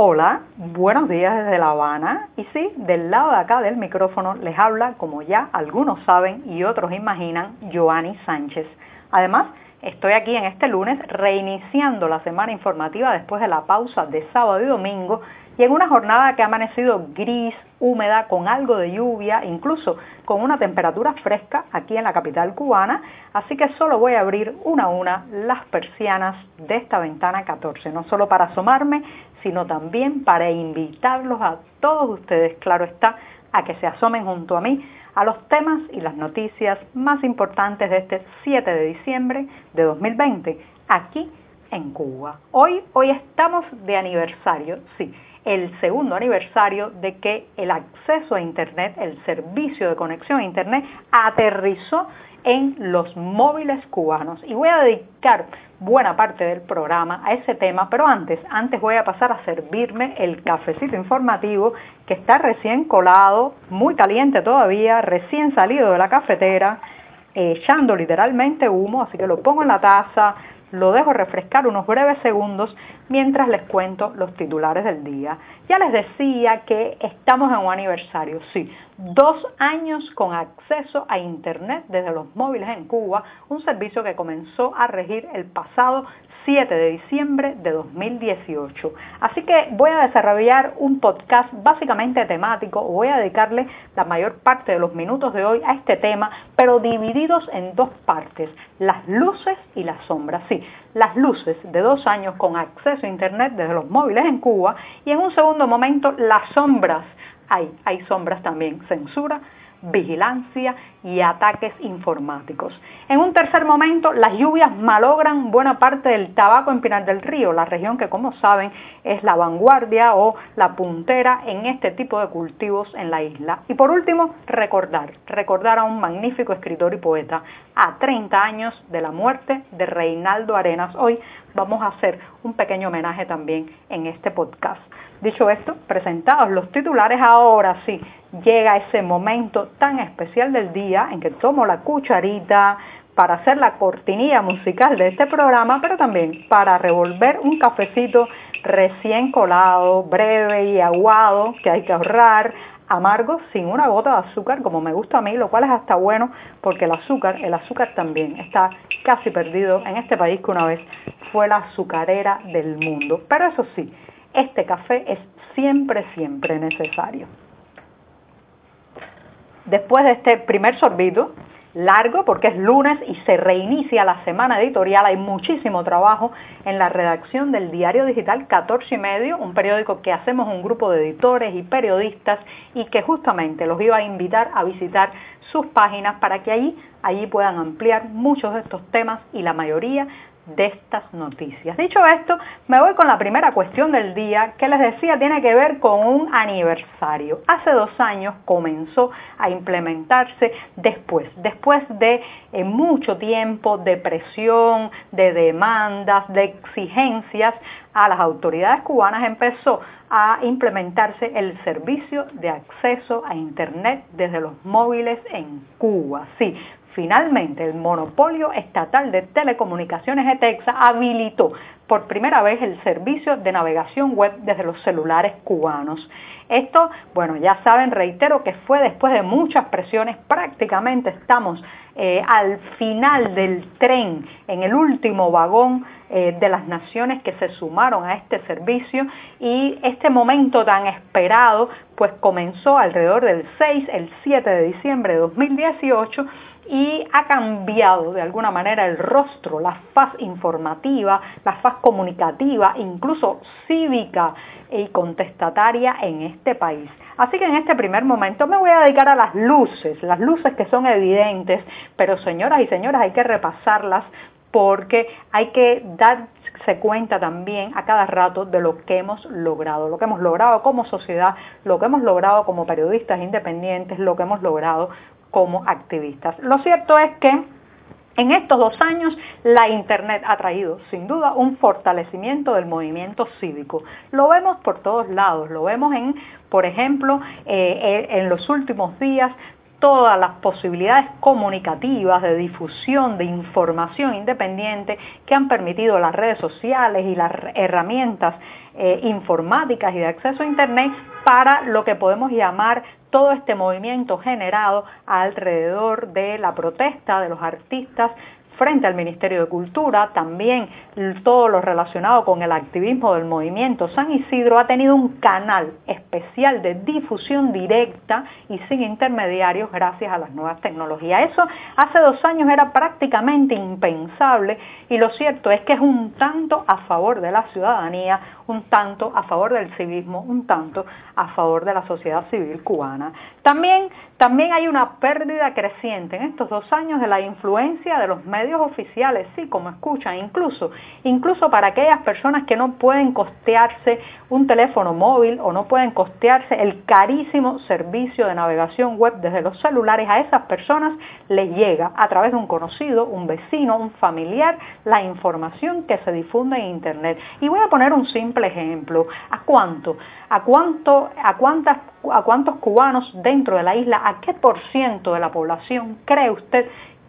Hola, buenos días desde La Habana. Y sí, del lado de acá del micrófono les habla, como ya algunos saben y otros imaginan, Joanny Sánchez. Además, estoy aquí en este lunes reiniciando la semana informativa después de la pausa de sábado y domingo y en una jornada que ha amanecido gris, húmeda, con algo de lluvia, incluso con una temperatura fresca aquí en la capital cubana, así que solo voy a abrir una a una las persianas de esta ventana 14, no solo para asomarme, sino también para invitarlos a todos ustedes, claro está, a que se asomen junto a mí a los temas y las noticias más importantes de este 7 de diciembre de 2020, aquí en Cuba. Hoy, hoy estamos de aniversario, sí, el segundo aniversario de que el acceso a Internet, el servicio de conexión a Internet, aterrizó en los móviles cubanos. Y voy a dedicar buena parte del programa a ese tema, pero antes, antes voy a pasar a servirme el cafecito informativo que está recién colado, muy caliente todavía, recién salido de la cafetera, echando literalmente humo, así que lo pongo en la taza, lo dejo refrescar unos breves segundos mientras les cuento los titulares del día. Ya les decía que estamos en un aniversario, sí, dos años con acceso a Internet desde los móviles en Cuba, un servicio que comenzó a regir el pasado 7 de diciembre de 2018. Así que voy a desarrollar un podcast básicamente temático, voy a dedicarle la mayor parte de los minutos de hoy a este tema, pero divididos en dos partes, las luces y las sombras. Sí, las luces de dos años con acceso a Internet desde los móviles en Cuba y en un segundo momento las sombras. Hay, hay sombras también, censura, vigilancia y ataques informáticos. En un tercer momento, las lluvias malogran buena parte del tabaco en Pinar del Río, la región que como saben es la vanguardia o la puntera en este tipo de cultivos en la isla. Y por último, recordar, recordar a un magnífico escritor y poeta a 30 años de la muerte de Reinaldo Arenas. Hoy vamos a hacer un pequeño homenaje también en este podcast. Dicho esto, presentados los titulares, ahora sí llega ese momento tan especial del día en que tomo la cucharita para hacer la cortinilla musical de este programa, pero también para revolver un cafecito recién colado, breve y aguado, que hay que ahorrar, amargo, sin una gota de azúcar, como me gusta a mí, lo cual es hasta bueno, porque el azúcar, el azúcar también está casi perdido en este país que una vez fue la azucarera del mundo. Pero eso sí, este café es siempre, siempre necesario. Después de este primer sorbito, largo porque es lunes y se reinicia la semana editorial, hay muchísimo trabajo en la redacción del diario digital 14 y medio, un periódico que hacemos un grupo de editores y periodistas y que justamente los iba a invitar a visitar sus páginas para que allí, allí puedan ampliar muchos de estos temas y la mayoría de estas noticias. Dicho esto, me voy con la primera cuestión del día que les decía tiene que ver con un aniversario. Hace dos años comenzó a implementarse después, después de eh, mucho tiempo de presión, de demandas, de exigencias a las autoridades cubanas empezó a implementarse el servicio de acceso a Internet desde los móviles en Cuba. Sí, Finalmente, el monopolio estatal de telecomunicaciones ETEXA habilitó por primera vez el servicio de navegación web desde los celulares cubanos. Esto, bueno, ya saben, reitero que fue después de muchas presiones, prácticamente estamos eh, al final del tren, en el último vagón eh, de las naciones que se sumaron a este servicio y este momento tan esperado pues comenzó alrededor del 6, el 7 de diciembre de 2018 y ha cambiado de alguna manera el rostro, la faz informativa, la faz comunicativa, incluso cívica y contestataria en este país. Así que en este primer momento me voy a dedicar a las luces, las luces que son evidentes, pero señoras y señores hay que repasarlas porque hay que darse cuenta también a cada rato de lo que hemos logrado, lo que hemos logrado como sociedad, lo que hemos logrado como periodistas independientes, lo que hemos logrado como activistas. Lo cierto es que en estos dos años la Internet ha traído sin duda un fortalecimiento del movimiento cívico. Lo vemos por todos lados, lo vemos en, por ejemplo, eh, en los últimos días todas las posibilidades comunicativas, de difusión, de información independiente que han permitido las redes sociales y las herramientas eh, informáticas y de acceso a Internet para lo que podemos llamar todo este movimiento generado alrededor de la protesta de los artistas frente al Ministerio de Cultura, también todo lo relacionado con el activismo del movimiento San Isidro ha tenido un canal especial de difusión directa y sin intermediarios gracias a las nuevas tecnologías. Eso hace dos años era prácticamente impensable y lo cierto es que es un tanto a favor de la ciudadanía, un tanto a favor del civismo, un tanto a favor de la sociedad civil cubana. También, también hay una pérdida creciente en estos dos años de la influencia de los medios oficiales, sí, como escuchan, incluso, incluso para aquellas personas que no pueden costearse un teléfono móvil o no pueden costearse el carísimo servicio de navegación web desde los celulares, a esas personas les llega a través de un conocido, un vecino, un familiar, la información que se difunde en Internet. Y voy a poner un simple ejemplo. ¿A cuánto? ¿A cuánto, a cuántas, a cuántos cubanos dentro de la isla, a qué por ciento de la población cree usted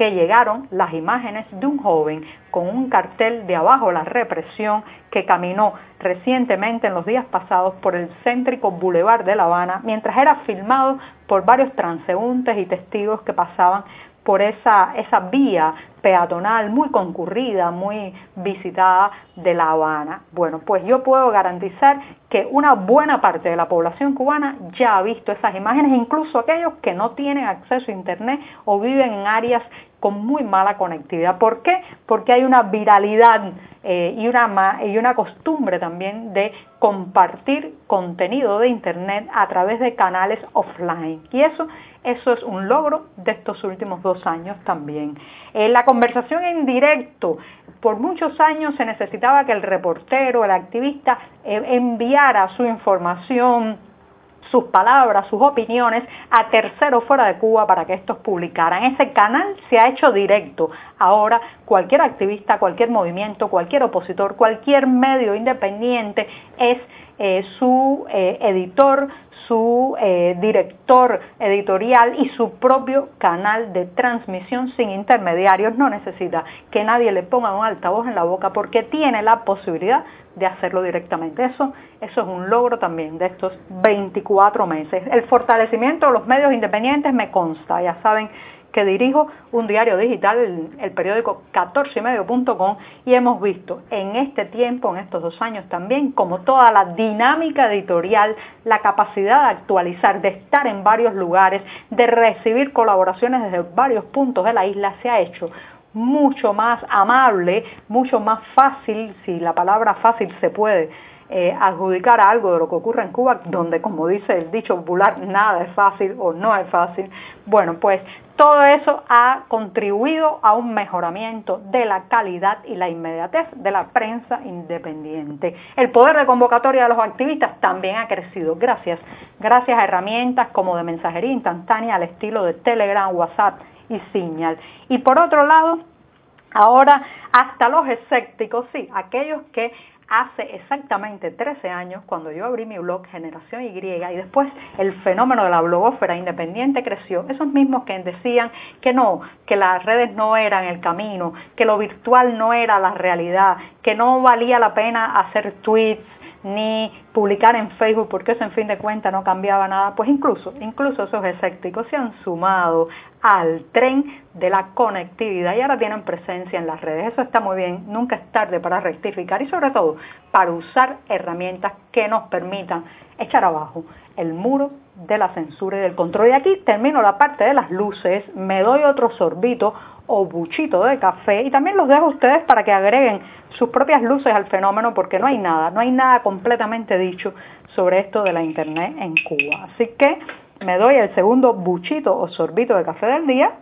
que llegaron las imágenes de un joven con un cartel de abajo la represión que caminó recientemente en los días pasados por el céntrico Boulevard de La Habana mientras era filmado por varios transeúntes y testigos que pasaban por esa, esa vía peatonal muy concurrida, muy visitada de La Habana. Bueno, pues yo puedo garantizar que una buena parte de la población cubana ya ha visto esas imágenes, incluso aquellos que no tienen acceso a Internet o viven en áreas con muy mala conectividad. ¿Por qué? Porque hay una viralidad eh, y, una, y una costumbre también de compartir contenido de Internet a través de canales offline. Y eso, eso es un logro de estos últimos dos años también. Eh, la conversación en directo, por muchos años se necesitaba que el reportero, el activista, eh, enviara su información, sus palabras, sus opiniones a terceros fuera de Cuba para que estos publicaran. Ese canal se ha hecho directo. Ahora cualquier activista, cualquier movimiento, cualquier opositor, cualquier medio independiente es eh, su eh, editor, su eh, director editorial y su propio canal de transmisión sin intermediarios. No necesita que nadie le ponga un altavoz en la boca porque tiene la posibilidad de hacerlo directamente. Eso, eso es un logro también de estos 24 meses. El fortalecimiento de los medios independientes me consta, ya saben que dirijo un diario digital, el, periódico 14ymedio.com, y hemos visto en este tiempo, en estos dos años también, como toda la dinámica editorial, la capacidad de actualizar, de estar en varios lugares, de recibir colaboraciones desde varios puntos de la isla, se ha hecho mucho más amable, mucho más fácil, si la palabra fácil se puede eh, adjudicar algo de lo que ocurre en Cuba, donde como dice el dicho popular, nada es fácil o no es fácil. Bueno, pues todo eso ha contribuido a un mejoramiento de la calidad y la inmediatez de la prensa independiente. El poder de convocatoria de los activistas también ha crecido gracias, gracias a herramientas como de mensajería instantánea al estilo de Telegram, WhatsApp y Signal. Y por otro lado, ahora hasta los escépticos, sí, aquellos que hace exactamente 13 años, cuando yo abrí mi blog Generación Y, y después el fenómeno de la blogósfera independiente creció, esos mismos que decían que no, que las redes no eran el camino, que lo virtual no era la realidad, que no valía la pena hacer tweets, ni publicar en Facebook porque eso en fin de cuentas no cambiaba nada, pues incluso, incluso esos escépticos se han sumado al tren de la conectividad y ahora tienen presencia en las redes. Eso está muy bien, nunca es tarde para rectificar y sobre todo para usar herramientas que nos permitan echar abajo el muro de la censura y del control. Y aquí termino la parte de las luces, me doy otro sorbito o buchito de café y también los dejo a ustedes para que agreguen sus propias luces al fenómeno porque no hay nada, no hay nada completamente dicho sobre esto de la internet en Cuba. Así que me doy el segundo buchito o sorbito de café del día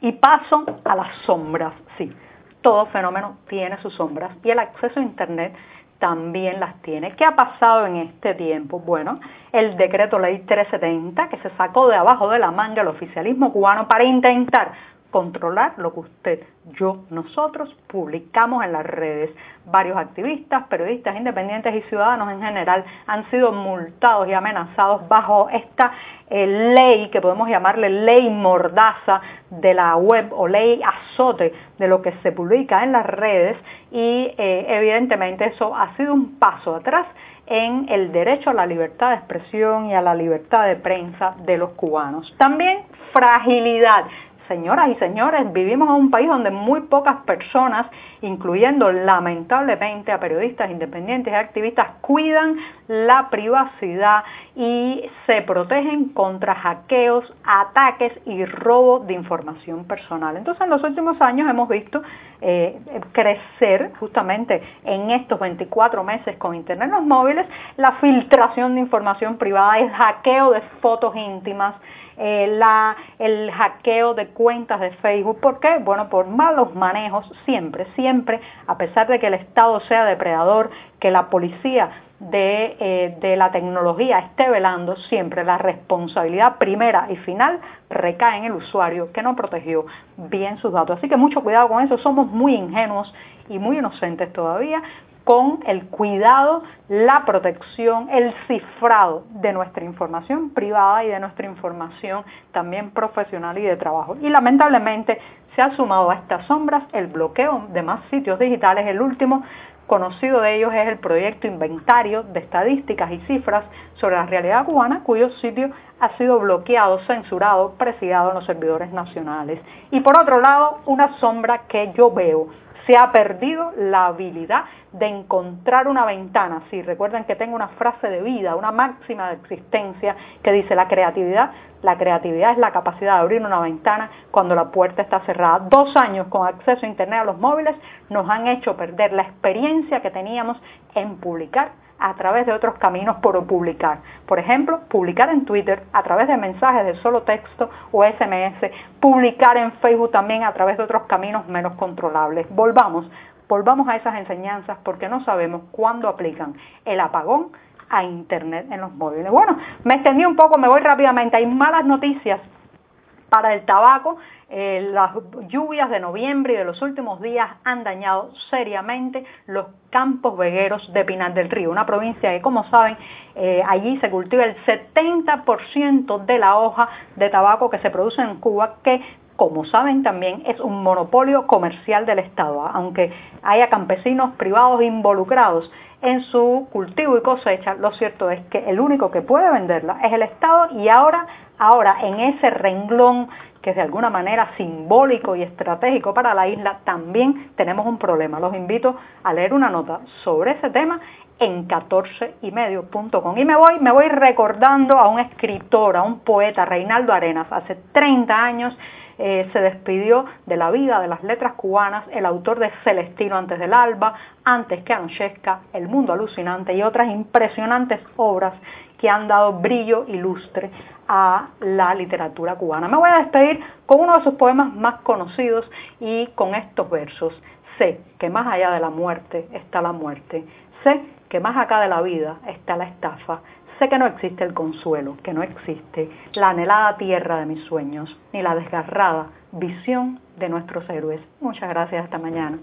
y paso a las sombras. Sí, todo fenómeno tiene sus sombras y el acceso a internet también las tiene. ¿Qué ha pasado en este tiempo? Bueno, el decreto ley 370 que se sacó de abajo de la manga el oficialismo cubano para intentar controlar lo que usted, yo, nosotros publicamos en las redes. Varios activistas, periodistas independientes y ciudadanos en general han sido multados y amenazados bajo esta eh, ley que podemos llamarle ley mordaza de la web o ley azote de lo que se publica en las redes y eh, evidentemente eso ha sido un paso atrás en el derecho a la libertad de expresión y a la libertad de prensa de los cubanos. También fragilidad. Señoras y señores, vivimos en un país donde muy pocas personas, incluyendo lamentablemente a periodistas independientes y activistas, cuidan la privacidad y se protegen contra hackeos, ataques y robo de información personal. Entonces, en los últimos años hemos visto eh, crecer justamente en estos 24 meses con Internet en los móviles la filtración de información privada, el hackeo de fotos íntimas, eh, el hackeo de cuentas de Facebook. ¿Por qué? Bueno, por malos manejos, siempre, siempre, a pesar de que el Estado sea depredador, que la policía de, eh, de, la tecnología esté velando, siempre la responsabilidad primera y final recae en el usuario que no protegió bien sus datos. Así que mucho cuidado con eso, somos muy ingenuos y muy inocentes todavía con el cuidado, la protección, el cifrado de nuestra información privada y de nuestra información también profesional y de trabajo. Y lamentablemente se ha sumado a estas sombras el bloqueo de más sitios digitales. El último conocido de ellos es el proyecto Inventario de Estadísticas y Cifras sobre la realidad cubana, cuyo sitio ha sido bloqueado, censurado, presidiado en los servidores nacionales. Y por otro lado, una sombra que yo veo se ha perdido la habilidad de encontrar una ventana. Si recuerden que tengo una frase de vida, una máxima de existencia que dice la creatividad, la creatividad es la capacidad de abrir una ventana cuando la puerta está cerrada. Dos años con acceso a Internet a los móviles nos han hecho perder la experiencia que teníamos en publicar a través de otros caminos por publicar. Por ejemplo, publicar en Twitter a través de mensajes de solo texto o SMS, publicar en Facebook también a través de otros caminos menos controlables. Volvamos, volvamos a esas enseñanzas porque no sabemos cuándo aplican el apagón a Internet en los móviles. Bueno, me extendí un poco, me voy rápidamente. Hay malas noticias para el tabaco eh, las lluvias de noviembre y de los últimos días han dañado seriamente los campos vegueros de Pinar del Río, una provincia que, como saben, eh, allí se cultiva el 70% de la hoja de tabaco que se produce en Cuba, que como saben también es un monopolio comercial del Estado, aunque haya campesinos privados involucrados en su cultivo y cosecha, lo cierto es que el único que puede venderla es el Estado y ahora, ahora en ese renglón que es de alguna manera simbólico y estratégico para la isla, también tenemos un problema. Los invito a leer una nota sobre ese tema en 14ymedio.com. Y me voy, me voy recordando a un escritor, a un poeta, Reinaldo Arenas, hace 30 años eh, se despidió de la vida de las letras cubanas, el autor de Celestino antes del alba, antes que Anochesca, El mundo alucinante y otras impresionantes obras que han dado brillo y lustre a la literatura cubana. Me voy a despedir con uno de sus poemas más conocidos y con estos versos. Sé que más allá de la muerte está la muerte. Sé que más acá de la vida está la estafa. Sé que no existe el consuelo, que no existe la anhelada tierra de mis sueños, ni la desgarrada visión de nuestros héroes. Muchas gracias, hasta mañana.